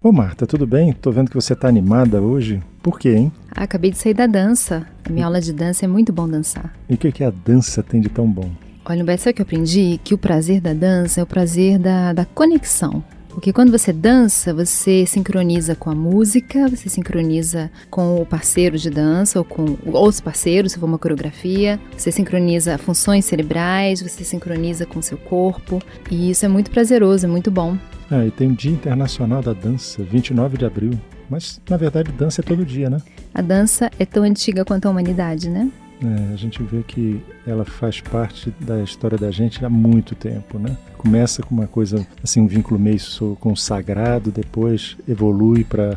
Ô Marta, tudo bem? Tô vendo que você tá animada hoje. Por quê, hein? Ah, acabei de sair da dança. A minha aula de dança é muito bom dançar. E o que, que a dança tem de tão bom? Olha, Beto, sabe o que eu aprendi? Que o prazer da dança é o prazer da, da conexão. Porque quando você dança, você sincroniza com a música, você sincroniza com o parceiro de dança ou com outros parceiros, se for uma coreografia, você sincroniza funções cerebrais, você sincroniza com o seu corpo, e isso é muito prazeroso, é muito bom. Ah, e tem o Dia Internacional da Dança, 29 de abril. Mas, na verdade, dança é todo dia, né? A dança é tão antiga quanto a humanidade, né? É, a gente vê que ela faz parte da história da gente há muito tempo, né? Começa com uma coisa, assim, um vínculo meio com o sagrado, depois evolui para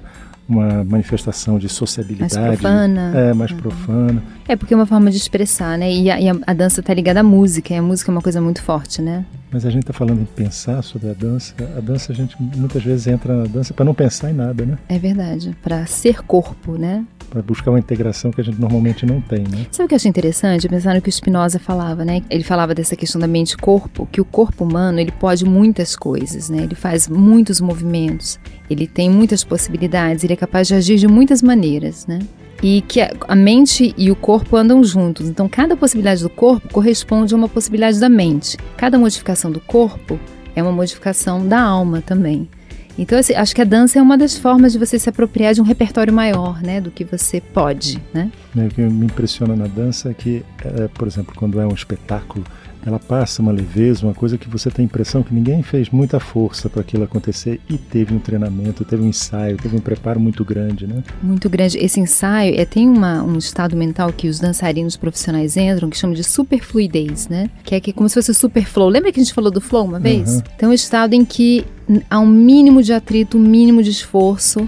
uma manifestação de sociabilidade. Mais profana. É, mais uhum. profana. É porque é uma forma de expressar, né? E a, e a dança está ligada à música, e a música é uma coisa muito forte, né? Mas a gente está falando em pensar sobre a dança. A dança, a gente muitas vezes entra na dança para não pensar em nada, né? É verdade, para ser corpo, né? Para buscar uma integração que a gente normalmente não tem, né? Sabe o que eu acho interessante? Pensar no que o Spinoza falava, né? Ele falava dessa questão da mente-corpo, que o corpo humano, ele pode muitas coisas, né? Ele faz muitos movimentos, ele tem muitas possibilidades, ele é capaz de agir de muitas maneiras, né? E que a mente e o corpo andam juntos. Então, cada possibilidade do corpo corresponde a uma possibilidade da mente. Cada modificação do corpo é uma modificação da alma também. Então, assim, acho que a dança é uma das formas de você se apropriar de um repertório maior, né, do que você pode, né? É, o que me impressiona na dança é que, é, por exemplo, quando é um espetáculo, ela passa uma leveza, uma coisa que você tem a impressão que ninguém fez muita força para aquilo acontecer e teve um treinamento, teve um ensaio, teve um preparo muito grande, né? Muito grande. Esse ensaio é, tem uma, um estado mental que os dançarinos profissionais entram que chama de superfluidez, né? Que é que, como se fosse super flow. Lembra que a gente falou do flow uma vez? Uhum. Então, é um estado em que há um mínimo de atrito, um mínimo de esforço,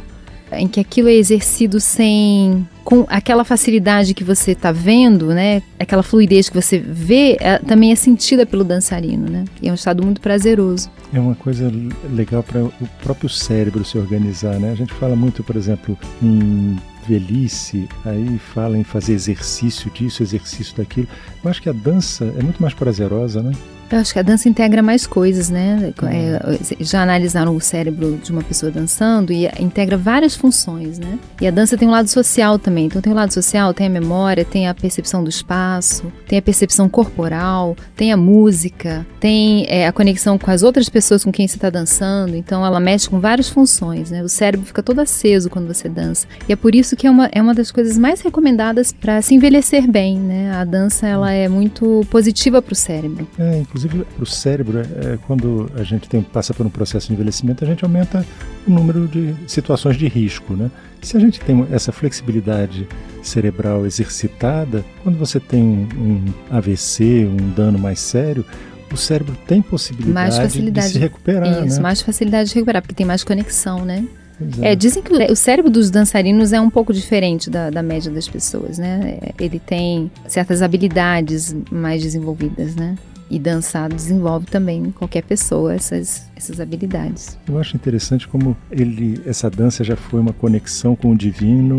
em que aquilo é exercido sem com aquela facilidade que você está vendo, né? Aquela fluidez que você vê, é, também é sentida pelo dançarino, né? E é um estado muito prazeroso. É uma coisa legal para o próprio cérebro se organizar, né? A gente fala muito, por exemplo, em velhice, aí fala em fazer exercício disso, exercício daquilo. Eu acho que a dança é muito mais prazerosa, né? Eu acho que a dança integra mais coisas, né? É, já analisaram o cérebro de uma pessoa dançando e integra várias funções, né? E a dança tem um lado social também. Então tem o lado social, tem a memória, tem a percepção do espaço, tem a percepção corporal, tem a música, tem é, a conexão com as outras pessoas com quem você está dançando. Então ela mexe com várias funções, né? O cérebro fica todo aceso quando você dança. E é por isso que é uma, é uma das coisas mais recomendadas para se envelhecer bem, né? A dança ela é muito positiva para o cérebro. É, inclusive para o cérebro, é, quando a gente tem, passa por um processo de envelhecimento, a gente aumenta o número de situações de risco. Né? Se a gente tem essa flexibilidade cerebral exercitada, quando você tem um, um AVC, um dano mais sério, o cérebro tem possibilidade de se recuperar. Isso, né? mais facilidade de recuperar, porque tem mais conexão, né? É. é. dizem que o cérebro dos dançarinos é um pouco diferente da, da média das pessoas, né? Ele tem certas habilidades mais desenvolvidas, né? E dançar desenvolve também qualquer pessoa essas, essas habilidades. Eu acho interessante como ele, essa dança já foi uma conexão com o divino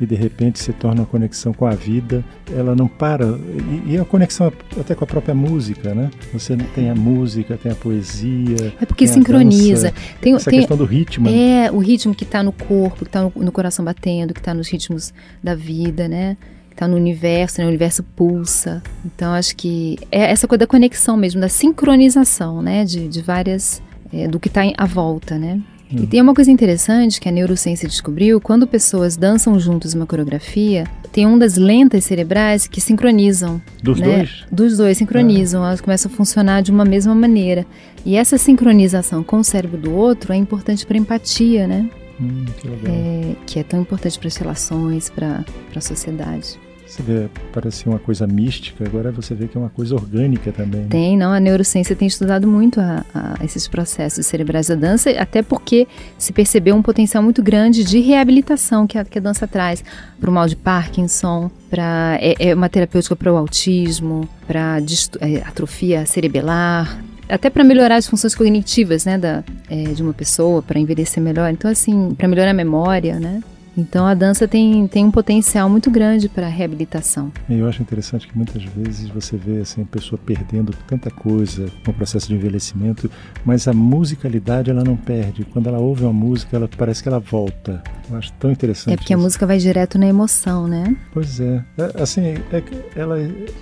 e de repente se torna uma conexão com a vida. Ela não para e, e a conexão até com a própria música, né? Você tem a música, tem a poesia. É porque sincroniza. Dança, tem essa tem, questão do ritmo. É o ritmo que está no corpo, que está no, no coração batendo, que está nos ritmos da vida, né? está no universo, né? o universo pulsa. Então acho que é essa coisa da conexão mesmo, da sincronização, né, de, de várias é, do que está à volta, né? Hum. E tem uma coisa interessante que a neurociência descobriu, quando pessoas dançam juntos uma coreografia, tem ondas lentas cerebrais que sincronizam. Dos né? dois? Dos dois, sincronizam, ah. elas começam a funcionar de uma mesma maneira. E essa sincronização com o cérebro do outro é importante para empatia, né? Hum, que, é, que é tão importante para as relações, para a sociedade. Você vê, parece uma coisa mística, agora você vê que é uma coisa orgânica também. Né? Tem, não, a neurociência tem estudado muito a, a esses processos cerebrais da dança, até porque se percebeu um potencial muito grande de reabilitação que a, que a dança traz para o mal de Parkinson, para é, é uma terapêutica para o autismo, para é, atrofia cerebelar, até para melhorar as funções cognitivas, né, da, é, de uma pessoa, para envelhecer melhor. Então, assim, para melhorar a memória, né? Então a dança tem, tem um potencial muito grande para a reabilitação. Eu acho interessante que muitas vezes você vê assim, a pessoa perdendo tanta coisa no processo de envelhecimento, mas a musicalidade ela não perde. Quando ela ouve uma música, ela parece que ela volta. Eu acho tão interessante. É porque isso. a música vai direto na emoção, né? Pois é. é assim, é, ela,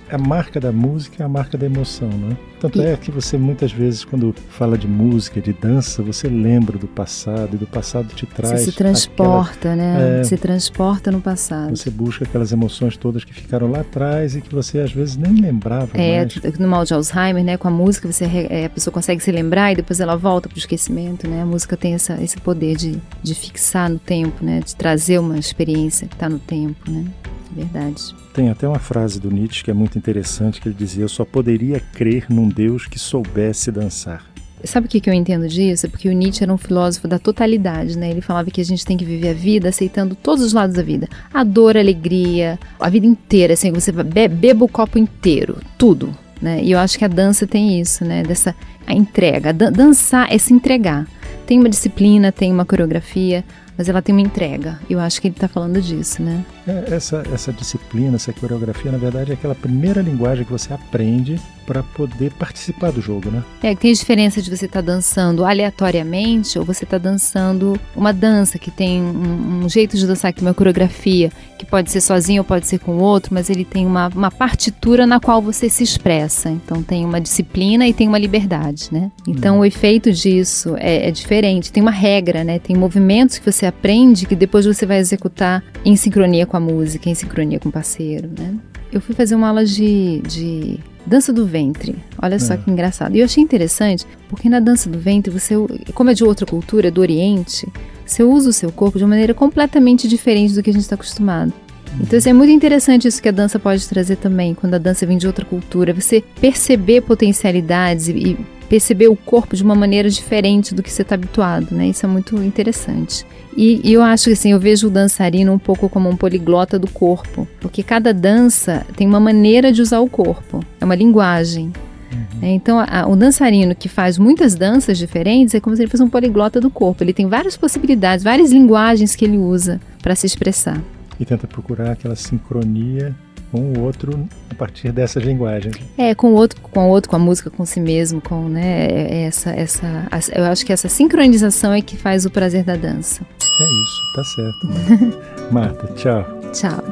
a marca da música é a marca da emoção, né? Tanto e... é que você muitas vezes, quando fala de música, de dança, você lembra do passado e do passado te traz. Você se transporta, aquela, né? É, se transporta no passado. Você busca aquelas emoções todas que ficaram lá atrás e que você às vezes nem lembrava. É, mais. no mal de Alzheimer, né? Com a música, você, é, a pessoa consegue se lembrar e depois ela volta para o esquecimento, né? A música tem essa, esse poder de, de fixar no tempo, né? De trazer uma experiência que está no tempo, né? Verdade. Tem até uma frase do Nietzsche que é muito interessante, que ele dizia: Eu só poderia crer num Deus que soubesse dançar. Sabe o que, que eu entendo disso? É porque o Nietzsche era um filósofo da totalidade, né? Ele falava que a gente tem que viver a vida aceitando todos os lados da vida. A dor, a alegria, a vida inteira, assim, você beba o copo inteiro, tudo, né? E eu acho que a dança tem isso, né? Dessa a entrega. Dan dançar é se entregar. Tem uma disciplina, tem uma coreografia, mas ela tem uma entrega. Eu acho que ele está falando disso, né? É, essa, essa disciplina, essa coreografia, na verdade, é aquela primeira linguagem que você aprende para poder participar do jogo, né? É, tem diferença de você estar tá dançando aleatoriamente ou você estar tá dançando uma dança que tem um, um, jeito de dançar, que tem uma coreografia, que pode ser sozinho ou pode ser com outro, mas ele tem uma, uma partitura na qual você se expressa. Então tem uma disciplina e tem uma liberdade, né? Então hum. o efeito disso é, é diferente. Tem uma regra, né? Tem movimentos que você aprende que depois você vai executar em sincronia com a música, em sincronia com o parceiro, né? Eu fui fazer uma aula de, de Dança do ventre. Olha só é. que engraçado. E eu achei interessante, porque na dança do ventre, você, como é de outra cultura, do Oriente, você usa o seu corpo de uma maneira completamente diferente do que a gente está acostumado. Então, isso é muito interessante isso que a dança pode trazer também, quando a dança vem de outra cultura. Você perceber potencialidades e, e perceber o corpo de uma maneira diferente do que você está habituado, né? Isso é muito interessante. E, e, eu acho que assim, eu vejo o dançarino um pouco como um poliglota do corpo, porque cada dança tem uma maneira de usar o corpo, é uma linguagem. Uhum. Então, a, o dançarino que faz muitas danças diferentes é como se ele fosse um poliglota do corpo. Ele tem várias possibilidades, várias linguagens que ele usa para se expressar. E tenta procurar aquela sincronia com o outro a partir dessas linguagens. É, com o outro, com o outro, com a música, com si mesmo, com, né, é, é essa, essa, eu acho que essa sincronização é que faz o prazer da dança. É isso, tá certo. Marta, tchau. Tchau.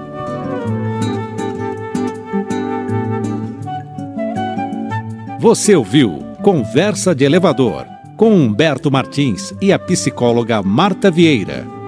Você ouviu Conversa de Elevador com Humberto Martins e a psicóloga Marta Vieira.